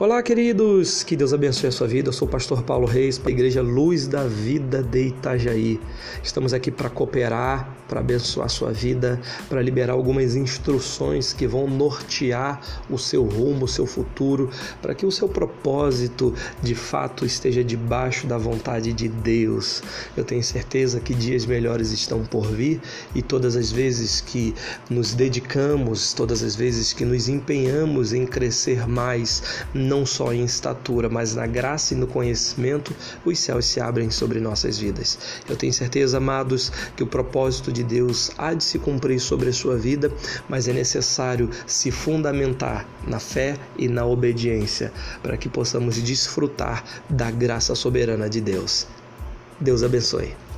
Olá, queridos! Que Deus abençoe a sua vida. Eu sou o pastor Paulo Reis, para a Igreja Luz da Vida de Itajaí. Estamos aqui para cooperar, para abençoar a sua vida, para liberar algumas instruções que vão nortear o seu rumo, o seu futuro, para que o seu propósito de fato esteja debaixo da vontade de Deus. Eu tenho certeza que dias melhores estão por vir e todas as vezes que nos dedicamos, todas as vezes que nos empenhamos em crescer mais, não só em estatura, mas na graça e no conhecimento, os céus se abrem sobre nossas vidas. Eu tenho certeza, amados, que o propósito de Deus há de se cumprir sobre a sua vida, mas é necessário se fundamentar na fé e na obediência para que possamos desfrutar da graça soberana de Deus. Deus abençoe.